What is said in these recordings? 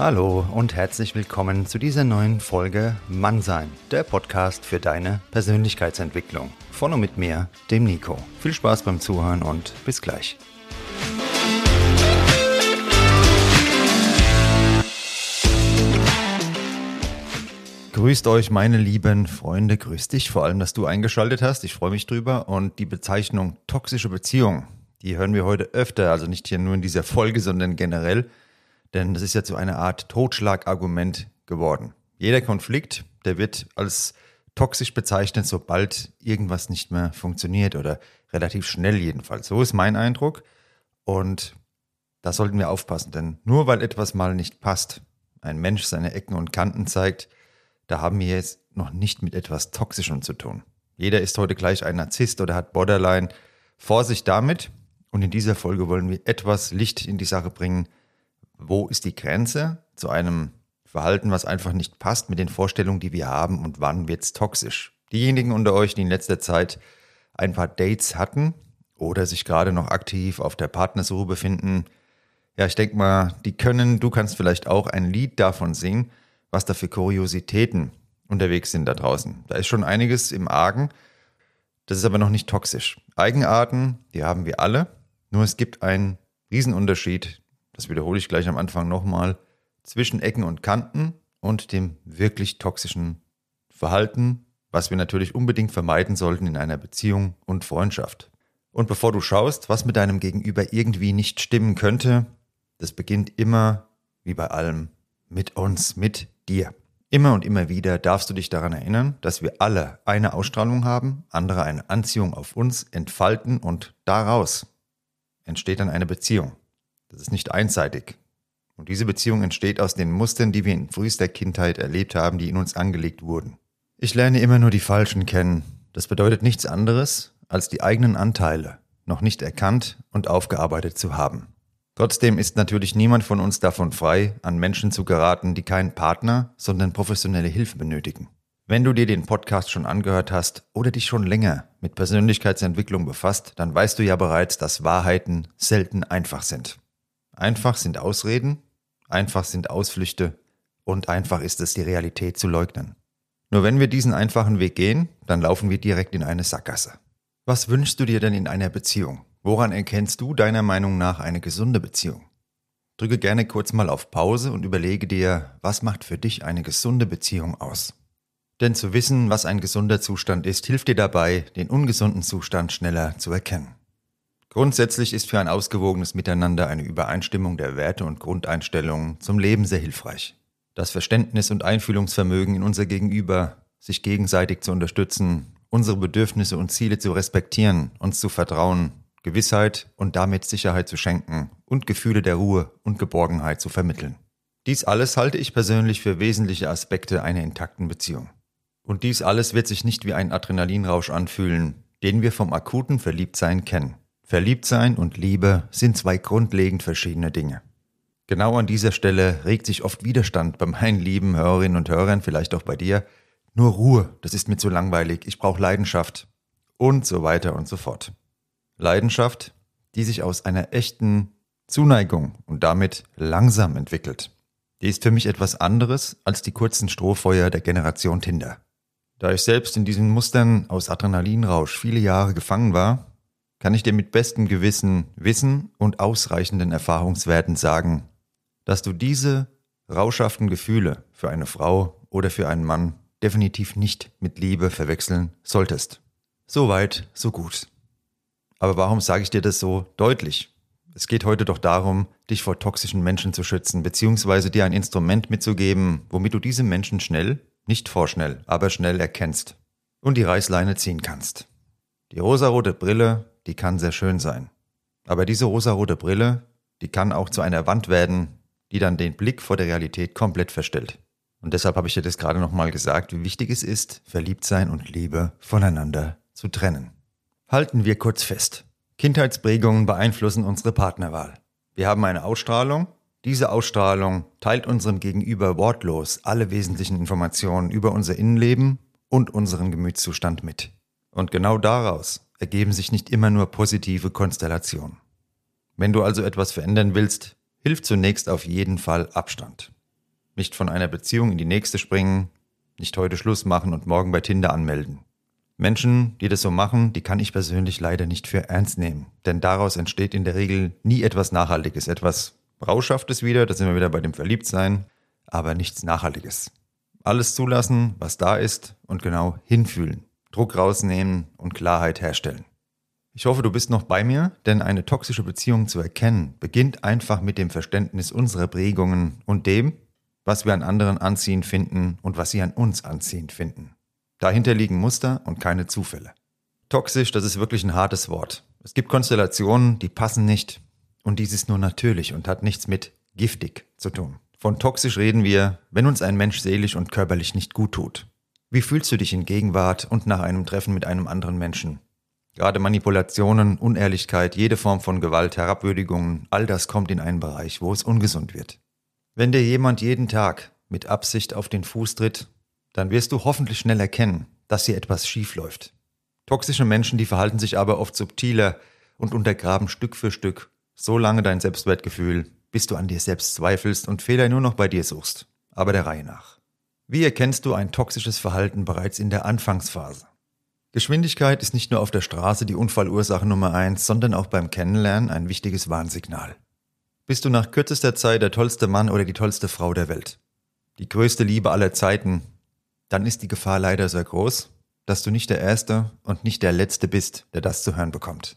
Hallo und herzlich willkommen zu dieser neuen Folge Mannsein, der Podcast für deine Persönlichkeitsentwicklung. Von und mit mir, dem Nico. Viel Spaß beim Zuhören und bis gleich. Grüßt euch, meine lieben Freunde, grüß dich, vor allem, dass du eingeschaltet hast. Ich freue mich drüber. Und die Bezeichnung toxische Beziehung, die hören wir heute öfter, also nicht hier nur in dieser Folge, sondern generell. Denn das ist ja zu einer Art Totschlagargument geworden. Jeder Konflikt, der wird als toxisch bezeichnet, sobald irgendwas nicht mehr funktioniert oder relativ schnell jedenfalls. So ist mein Eindruck. Und da sollten wir aufpassen, denn nur weil etwas mal nicht passt, ein Mensch seine Ecken und Kanten zeigt, da haben wir jetzt noch nicht mit etwas Toxischem zu tun. Jeder ist heute gleich ein Narzisst oder hat Borderline. Vorsicht damit. Und in dieser Folge wollen wir etwas Licht in die Sache bringen, wo ist die Grenze zu einem Verhalten, was einfach nicht passt mit den Vorstellungen, die wir haben und wann wird es toxisch. Diejenigen unter euch, die in letzter Zeit ein paar Dates hatten oder sich gerade noch aktiv auf der Partnersuche befinden, ja, ich denke mal, die können, du kannst vielleicht auch ein Lied davon singen, was da für Kuriositäten unterwegs sind da draußen. Da ist schon einiges im Argen. Das ist aber noch nicht toxisch. Eigenarten, die haben wir alle. Nur es gibt einen Riesenunterschied das wiederhole ich gleich am Anfang nochmal, zwischen Ecken und Kanten und dem wirklich toxischen Verhalten, was wir natürlich unbedingt vermeiden sollten in einer Beziehung und Freundschaft. Und bevor du schaust, was mit deinem Gegenüber irgendwie nicht stimmen könnte, das beginnt immer, wie bei allem, mit uns, mit dir. Immer und immer wieder darfst du dich daran erinnern, dass wir alle eine Ausstrahlung haben, andere eine Anziehung auf uns entfalten und daraus entsteht dann eine Beziehung. Das ist nicht einseitig. Und diese Beziehung entsteht aus den Mustern, die wir in frühester Kindheit erlebt haben, die in uns angelegt wurden. Ich lerne immer nur die Falschen kennen. Das bedeutet nichts anderes, als die eigenen Anteile noch nicht erkannt und aufgearbeitet zu haben. Trotzdem ist natürlich niemand von uns davon frei, an Menschen zu geraten, die keinen Partner, sondern professionelle Hilfe benötigen. Wenn du dir den Podcast schon angehört hast oder dich schon länger mit Persönlichkeitsentwicklung befasst, dann weißt du ja bereits, dass Wahrheiten selten einfach sind. Einfach sind Ausreden, einfach sind Ausflüchte und einfach ist es, die Realität zu leugnen. Nur wenn wir diesen einfachen Weg gehen, dann laufen wir direkt in eine Sackgasse. Was wünschst du dir denn in einer Beziehung? Woran erkennst du deiner Meinung nach eine gesunde Beziehung? Drücke gerne kurz mal auf Pause und überlege dir, was macht für dich eine gesunde Beziehung aus? Denn zu wissen, was ein gesunder Zustand ist, hilft dir dabei, den ungesunden Zustand schneller zu erkennen. Grundsätzlich ist für ein ausgewogenes Miteinander eine Übereinstimmung der Werte und Grundeinstellungen zum Leben sehr hilfreich. Das Verständnis und Einfühlungsvermögen in unser Gegenüber, sich gegenseitig zu unterstützen, unsere Bedürfnisse und Ziele zu respektieren, uns zu vertrauen, Gewissheit und damit Sicherheit zu schenken und Gefühle der Ruhe und Geborgenheit zu vermitteln. Dies alles halte ich persönlich für wesentliche Aspekte einer intakten Beziehung. Und dies alles wird sich nicht wie ein Adrenalinrausch anfühlen, den wir vom akuten Verliebtsein kennen. Verliebtsein und Liebe sind zwei grundlegend verschiedene Dinge. Genau an dieser Stelle regt sich oft Widerstand bei meinen lieben Hörerinnen und Hörern, vielleicht auch bei dir. Nur Ruhe, das ist mir zu langweilig, ich brauche Leidenschaft. Und so weiter und so fort. Leidenschaft, die sich aus einer echten Zuneigung und damit langsam entwickelt. Die ist für mich etwas anderes als die kurzen Strohfeuer der Generation Tinder. Da ich selbst in diesen Mustern aus Adrenalinrausch viele Jahre gefangen war, kann ich dir mit bestem Gewissen, Wissen und ausreichenden Erfahrungswerten sagen, dass du diese rauschhaften Gefühle für eine Frau oder für einen Mann definitiv nicht mit Liebe verwechseln solltest. So weit, so gut. Aber warum sage ich dir das so deutlich? Es geht heute doch darum, dich vor toxischen Menschen zu schützen, beziehungsweise dir ein Instrument mitzugeben, womit du diese Menschen schnell, nicht vorschnell, aber schnell erkennst und die Reißleine ziehen kannst. Die rosarote Brille die kann sehr schön sein. Aber diese rosarote Brille, die kann auch zu einer Wand werden, die dann den Blick vor der Realität komplett verstellt. Und deshalb habe ich dir das gerade nochmal gesagt, wie wichtig es ist, Verliebtsein und Liebe voneinander zu trennen. Halten wir kurz fest. Kindheitsprägungen beeinflussen unsere Partnerwahl. Wir haben eine Ausstrahlung. Diese Ausstrahlung teilt unserem Gegenüber wortlos alle wesentlichen Informationen über unser Innenleben und unseren Gemütszustand mit. Und genau daraus ergeben sich nicht immer nur positive Konstellationen. Wenn du also etwas verändern willst, hilft zunächst auf jeden Fall Abstand. nicht von einer Beziehung in die nächste springen, nicht heute Schluss machen und morgen bei Tinder anmelden. Menschen, die das so machen, die kann ich persönlich leider nicht für ernst nehmen. Denn daraus entsteht in der Regel nie etwas Nachhaltiges, etwas Rauschhaftes wieder, da sind wir wieder bei dem Verliebtsein, aber nichts Nachhaltiges. Alles zulassen, was da ist und genau hinfühlen. Druck rausnehmen und Klarheit herstellen. Ich hoffe, du bist noch bei mir, denn eine toxische Beziehung zu erkennen beginnt einfach mit dem Verständnis unserer Prägungen und dem, was wir an anderen anziehend finden und was sie an uns anziehend finden. Dahinter liegen Muster und keine Zufälle. Toxisch, das ist wirklich ein hartes Wort. Es gibt Konstellationen, die passen nicht. Und dies ist nur natürlich und hat nichts mit giftig zu tun. Von toxisch reden wir, wenn uns ein Mensch seelisch und körperlich nicht gut tut. Wie fühlst du dich in Gegenwart und nach einem Treffen mit einem anderen Menschen? Gerade Manipulationen, Unehrlichkeit, jede Form von Gewalt, Herabwürdigungen, all das kommt in einen Bereich, wo es ungesund wird. Wenn dir jemand jeden Tag mit Absicht auf den Fuß tritt dann wirst du hoffentlich schnell erkennen, dass hier etwas schief läuft. Toxische Menschen, die verhalten sich aber oft subtiler und untergraben Stück für Stück so lange dein Selbstwertgefühl, bis du an dir selbst zweifelst und Fehler nur noch bei dir suchst, aber der Reihe nach. Wie erkennst du ein toxisches Verhalten bereits in der Anfangsphase? Geschwindigkeit ist nicht nur auf der Straße die Unfallursache Nummer eins, sondern auch beim Kennenlernen ein wichtiges Warnsignal. Bist du nach kürzester Zeit der tollste Mann oder die tollste Frau der Welt? Die größte Liebe aller Zeiten, dann ist die Gefahr leider sehr groß, dass du nicht der Erste und nicht der Letzte bist, der das zu hören bekommt.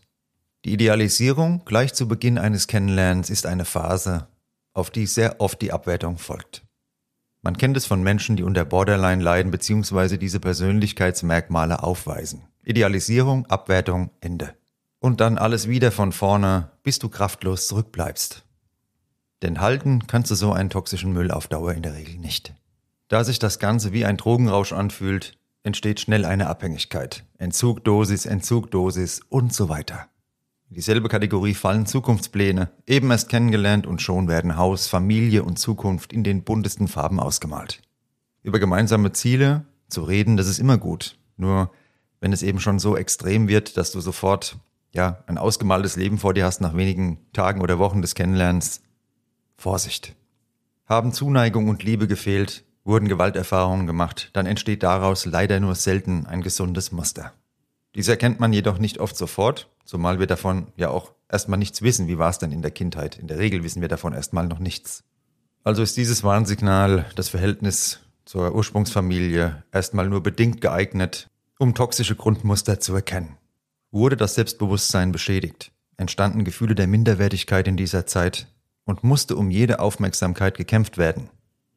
Die Idealisierung gleich zu Beginn eines Kennenlernens ist eine Phase, auf die sehr oft die Abwertung folgt. Man kennt es von Menschen, die unter Borderline leiden bzw. diese Persönlichkeitsmerkmale aufweisen. Idealisierung, Abwertung, Ende. Und dann alles wieder von vorne, bis du kraftlos zurückbleibst. Denn halten kannst du so einen toxischen Müll auf Dauer in der Regel nicht. Da sich das Ganze wie ein Drogenrausch anfühlt, entsteht schnell eine Abhängigkeit. Entzug, Dosis, Entzug, Dosis und so weiter. In dieselbe Kategorie fallen Zukunftspläne, eben erst kennengelernt und schon werden Haus, Familie und Zukunft in den buntesten Farben ausgemalt. Über gemeinsame Ziele zu reden, das ist immer gut. Nur wenn es eben schon so extrem wird, dass du sofort ja ein ausgemaltes Leben vor dir hast nach wenigen Tagen oder Wochen des Kennenlernens, Vorsicht. Haben Zuneigung und Liebe gefehlt, wurden Gewalterfahrungen gemacht, dann entsteht daraus leider nur selten ein gesundes Muster. Dies erkennt man jedoch nicht oft sofort, zumal wir davon ja auch erstmal nichts wissen. Wie war es denn in der Kindheit? In der Regel wissen wir davon erstmal noch nichts. Also ist dieses Warnsignal, das Verhältnis zur Ursprungsfamilie, erstmal nur bedingt geeignet, um toxische Grundmuster zu erkennen. Wurde das Selbstbewusstsein beschädigt, entstanden Gefühle der Minderwertigkeit in dieser Zeit und musste um jede Aufmerksamkeit gekämpft werden,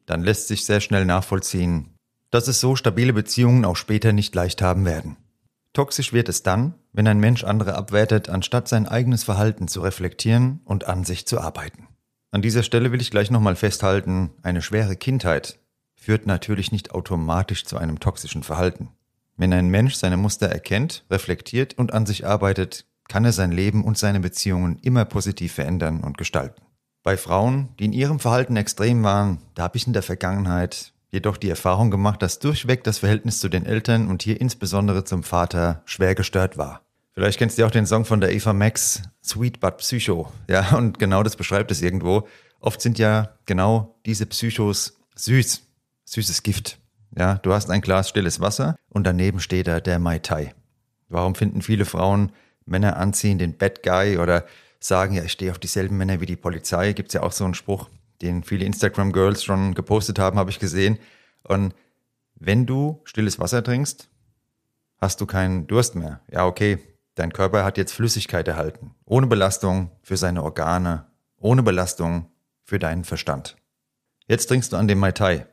dann lässt sich sehr schnell nachvollziehen, dass es so stabile Beziehungen auch später nicht leicht haben werden. Toxisch wird es dann, wenn ein Mensch andere abwertet, anstatt sein eigenes Verhalten zu reflektieren und an sich zu arbeiten. An dieser Stelle will ich gleich nochmal festhalten, eine schwere Kindheit führt natürlich nicht automatisch zu einem toxischen Verhalten. Wenn ein Mensch seine Muster erkennt, reflektiert und an sich arbeitet, kann er sein Leben und seine Beziehungen immer positiv verändern und gestalten. Bei Frauen, die in ihrem Verhalten extrem waren, da habe ich in der Vergangenheit jedoch die Erfahrung gemacht, dass durchweg das Verhältnis zu den Eltern und hier insbesondere zum Vater schwer gestört war. Vielleicht kennst du auch den Song von der Eva Max, Sweet But Psycho. Ja, und genau das beschreibt es irgendwo. Oft sind ja genau diese Psychos süß, süßes Gift. Ja, du hast ein Glas stilles Wasser und daneben steht da der Mai Tai. Warum finden viele Frauen Männer anziehen, den Bad Guy oder sagen, ja, ich stehe auf dieselben Männer wie die Polizei. Gibt es ja auch so einen Spruch, den viele Instagram-Girls schon gepostet haben, habe ich gesehen. Und wenn du stilles Wasser trinkst, hast du keinen Durst mehr. Ja, okay, dein Körper hat jetzt Flüssigkeit erhalten. Ohne Belastung für seine Organe, ohne Belastung für deinen Verstand. Jetzt trinkst du an dem Mai Tai.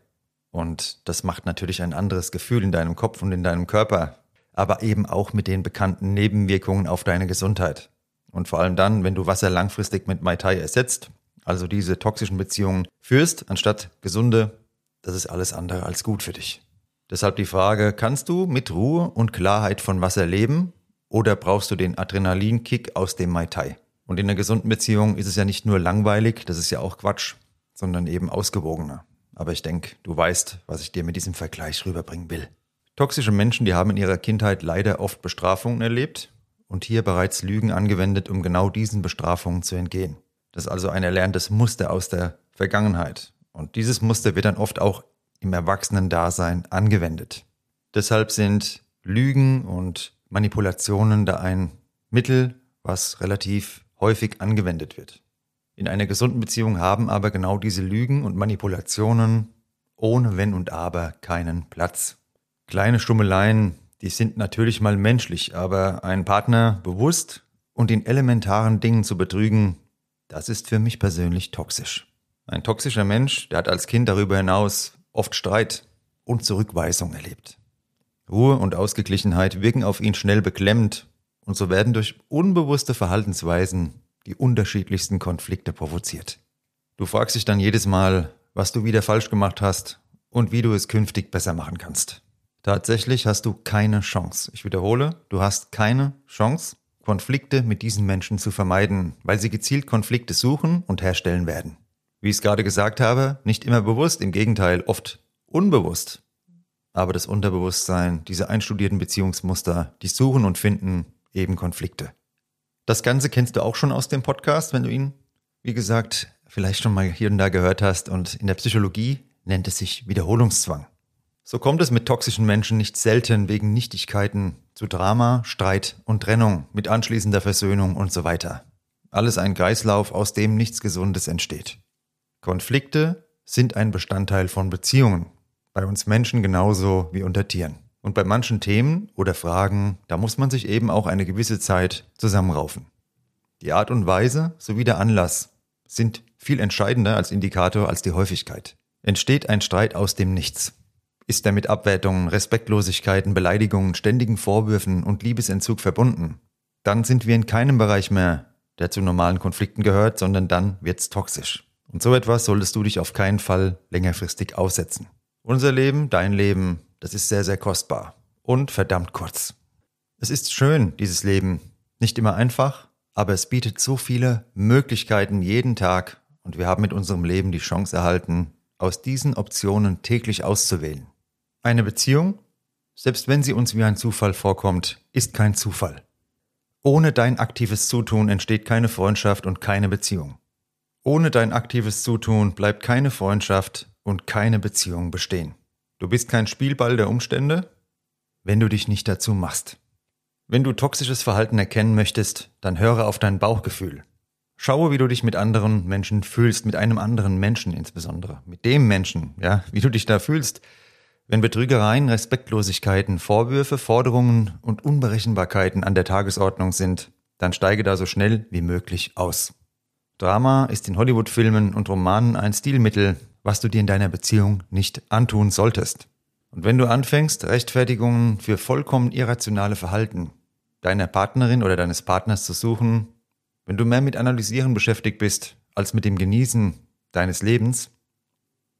Und das macht natürlich ein anderes Gefühl in deinem Kopf und in deinem Körper, aber eben auch mit den bekannten Nebenwirkungen auf deine Gesundheit. Und vor allem dann, wenn du Wasser langfristig mit Mai Tai ersetzt, also diese toxischen Beziehungen führst, anstatt gesunde, das ist alles andere als gut für dich. Deshalb die Frage, kannst du mit Ruhe und Klarheit von Wasser leben oder brauchst du den Adrenalinkick aus dem Mai Tai? Und in einer gesunden Beziehung ist es ja nicht nur langweilig, das ist ja auch Quatsch, sondern eben ausgewogener. Aber ich denke, du weißt, was ich dir mit diesem Vergleich rüberbringen will. Toxische Menschen, die haben in ihrer Kindheit leider oft Bestrafungen erlebt und hier bereits Lügen angewendet, um genau diesen Bestrafungen zu entgehen. Das ist also ein erlerntes Muster aus der Vergangenheit. Und dieses Muster wird dann oft auch im Erwachsenen-Dasein angewendet. Deshalb sind Lügen und Manipulationen da ein Mittel, was relativ häufig angewendet wird. In einer gesunden Beziehung haben aber genau diese Lügen und Manipulationen ohne Wenn und Aber keinen Platz. Kleine Stummeleien, die sind natürlich mal menschlich, aber einen Partner bewusst und in elementaren Dingen zu betrügen, das ist für mich persönlich toxisch. Ein toxischer Mensch, der hat als Kind darüber hinaus oft Streit und Zurückweisung erlebt. Ruhe und Ausgeglichenheit wirken auf ihn schnell beklemmend und so werden durch unbewusste Verhaltensweisen die unterschiedlichsten Konflikte provoziert. Du fragst dich dann jedes Mal, was du wieder falsch gemacht hast und wie du es künftig besser machen kannst. Tatsächlich hast du keine Chance. Ich wiederhole, du hast keine Chance, Konflikte mit diesen Menschen zu vermeiden, weil sie gezielt Konflikte suchen und herstellen werden. Wie ich es gerade gesagt habe, nicht immer bewusst, im Gegenteil, oft unbewusst. Aber das Unterbewusstsein, diese einstudierten Beziehungsmuster, die suchen und finden eben Konflikte. Das Ganze kennst du auch schon aus dem Podcast, wenn du ihn, wie gesagt, vielleicht schon mal hier und da gehört hast. Und in der Psychologie nennt es sich Wiederholungszwang. So kommt es mit toxischen Menschen nicht selten wegen Nichtigkeiten zu Drama, Streit und Trennung mit anschließender Versöhnung und so weiter. Alles ein Kreislauf, aus dem nichts Gesundes entsteht. Konflikte sind ein Bestandteil von Beziehungen, bei uns Menschen genauso wie unter Tieren. Und bei manchen Themen oder Fragen, da muss man sich eben auch eine gewisse Zeit zusammenraufen. Die Art und Weise sowie der Anlass sind viel entscheidender als Indikator als die Häufigkeit. Entsteht ein Streit aus dem Nichts? Ist er mit Abwertungen, Respektlosigkeiten, Beleidigungen, ständigen Vorwürfen und Liebesentzug verbunden? Dann sind wir in keinem Bereich mehr, der zu normalen Konflikten gehört, sondern dann wird's toxisch. Und so etwas solltest du dich auf keinen Fall längerfristig aussetzen. Unser Leben, dein Leben, das ist sehr, sehr kostbar und verdammt kurz. Es ist schön, dieses Leben. Nicht immer einfach, aber es bietet so viele Möglichkeiten jeden Tag und wir haben mit unserem Leben die Chance erhalten, aus diesen Optionen täglich auszuwählen. Eine Beziehung, selbst wenn sie uns wie ein Zufall vorkommt, ist kein Zufall. Ohne dein aktives Zutun entsteht keine Freundschaft und keine Beziehung. Ohne dein aktives Zutun bleibt keine Freundschaft und keine Beziehung bestehen. Du bist kein Spielball der Umstände, wenn du dich nicht dazu machst. Wenn du toxisches Verhalten erkennen möchtest, dann höre auf dein Bauchgefühl. Schaue, wie du dich mit anderen Menschen fühlst, mit einem anderen Menschen insbesondere, mit dem Menschen, ja, wie du dich da fühlst. Wenn Betrügereien, Respektlosigkeiten, Vorwürfe, Forderungen und Unberechenbarkeiten an der Tagesordnung sind, dann steige da so schnell wie möglich aus. Drama ist in Hollywood-Filmen und Romanen ein Stilmittel, was du dir in deiner Beziehung nicht antun solltest. Und wenn du anfängst, Rechtfertigungen für vollkommen irrationale Verhalten deiner Partnerin oder deines Partners zu suchen, wenn du mehr mit Analysieren beschäftigt bist als mit dem Genießen deines Lebens,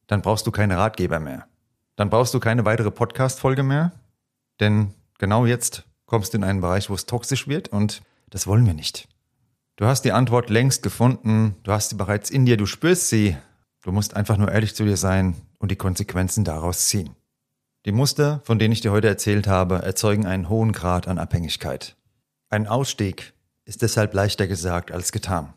dann brauchst du keine Ratgeber mehr. Dann brauchst du keine weitere Podcast-Folge mehr, denn genau jetzt kommst du in einen Bereich, wo es toxisch wird und das wollen wir nicht. Du hast die Antwort längst gefunden, du hast sie bereits in dir, du spürst sie, Du musst einfach nur ehrlich zu dir sein und die Konsequenzen daraus ziehen. Die Muster, von denen ich dir heute erzählt habe, erzeugen einen hohen Grad an Abhängigkeit. Ein Ausstieg ist deshalb leichter gesagt als getan.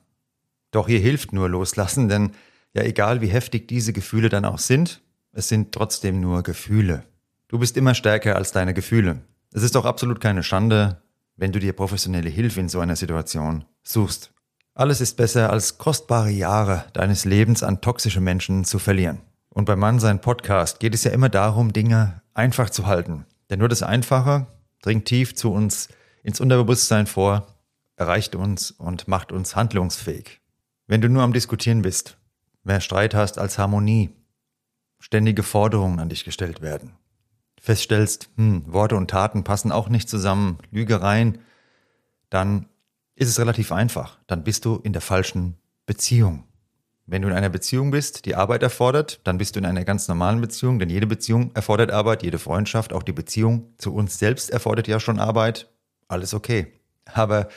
Doch hier hilft nur loslassen, denn ja egal wie heftig diese Gefühle dann auch sind, es sind trotzdem nur Gefühle. Du bist immer stärker als deine Gefühle. Es ist auch absolut keine Schande, wenn du dir professionelle Hilfe in so einer Situation suchst. Alles ist besser, als kostbare Jahre deines Lebens an toxische Menschen zu verlieren. Und beim Mann sein Podcast geht es ja immer darum, Dinge einfach zu halten. Denn nur das Einfache dringt tief zu uns ins Unterbewusstsein vor, erreicht uns und macht uns handlungsfähig. Wenn du nur am Diskutieren bist, mehr Streit hast als Harmonie, ständige Forderungen an dich gestellt werden, feststellst, hm, Worte und Taten passen auch nicht zusammen, Lügereien, dann ist es relativ einfach. Dann bist du in der falschen Beziehung. Wenn du in einer Beziehung bist, die Arbeit erfordert, dann bist du in einer ganz normalen Beziehung, denn jede Beziehung erfordert Arbeit, jede Freundschaft, auch die Beziehung zu uns selbst erfordert ja schon Arbeit. Alles okay. Aber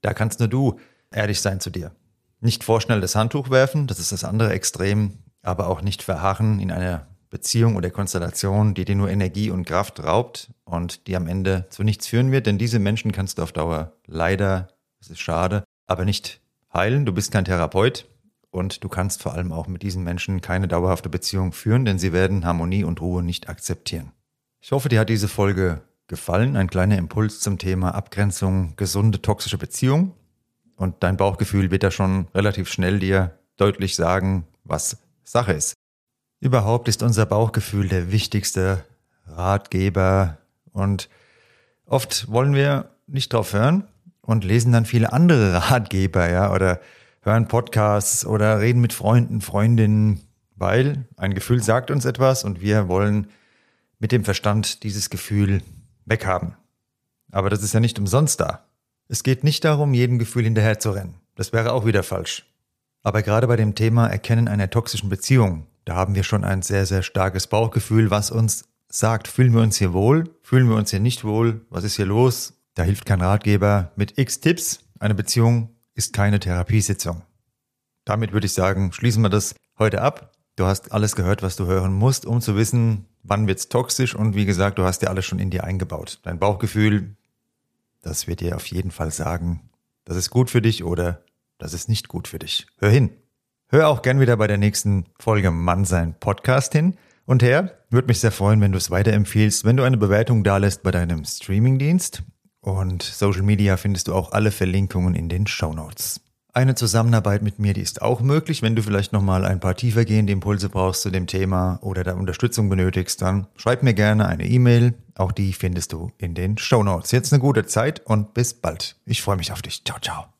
da kannst nur du ehrlich sein zu dir. Nicht vorschnell das Handtuch werfen, das ist das andere Extrem, aber auch nicht verharren in einer Beziehung oder Konstellation, die dir nur Energie und Kraft raubt und die am Ende zu nichts führen wird, denn diese Menschen kannst du auf Dauer leider es ist schade, aber nicht heilen. Du bist kein Therapeut und du kannst vor allem auch mit diesen Menschen keine dauerhafte Beziehung führen, denn sie werden Harmonie und Ruhe nicht akzeptieren. Ich hoffe, dir hat diese Folge gefallen. Ein kleiner Impuls zum Thema Abgrenzung, gesunde toxische Beziehung. Und dein Bauchgefühl wird da schon relativ schnell dir deutlich sagen, was Sache ist. Überhaupt ist unser Bauchgefühl der wichtigste Ratgeber und oft wollen wir nicht drauf hören und lesen dann viele andere Ratgeber, ja, oder hören Podcasts oder reden mit Freunden, Freundinnen, weil ein Gefühl sagt uns etwas und wir wollen mit dem Verstand dieses Gefühl weghaben. Aber das ist ja nicht umsonst da. Es geht nicht darum, jedem Gefühl hinterher zu rennen. Das wäre auch wieder falsch. Aber gerade bei dem Thema Erkennen einer toxischen Beziehung, da haben wir schon ein sehr, sehr starkes Bauchgefühl, was uns sagt, fühlen wir uns hier wohl, fühlen wir uns hier nicht wohl, was ist hier los? Da hilft kein Ratgeber mit x Tipps. Eine Beziehung ist keine Therapiesitzung. Damit würde ich sagen, schließen wir das heute ab. Du hast alles gehört, was du hören musst, um zu wissen, wann wird's toxisch und wie gesagt, du hast ja alles schon in dir eingebaut. Dein Bauchgefühl, das wird dir auf jeden Fall sagen, das ist gut für dich oder das ist nicht gut für dich. Hör hin. Hör auch gern wieder bei der nächsten Folge Mann sein Podcast hin. Und her, würde mich sehr freuen, wenn du es weiterempfiehlst, wenn du eine Bewertung dalässt bei deinem Streamingdienst. Und Social Media findest du auch alle Verlinkungen in den Show Notes. Eine Zusammenarbeit mit mir, die ist auch möglich. Wenn du vielleicht nochmal ein paar tiefergehende Impulse brauchst zu dem Thema oder da Unterstützung benötigst, dann schreib mir gerne eine E-Mail. Auch die findest du in den Show Notes. Jetzt eine gute Zeit und bis bald. Ich freue mich auf dich. Ciao, ciao.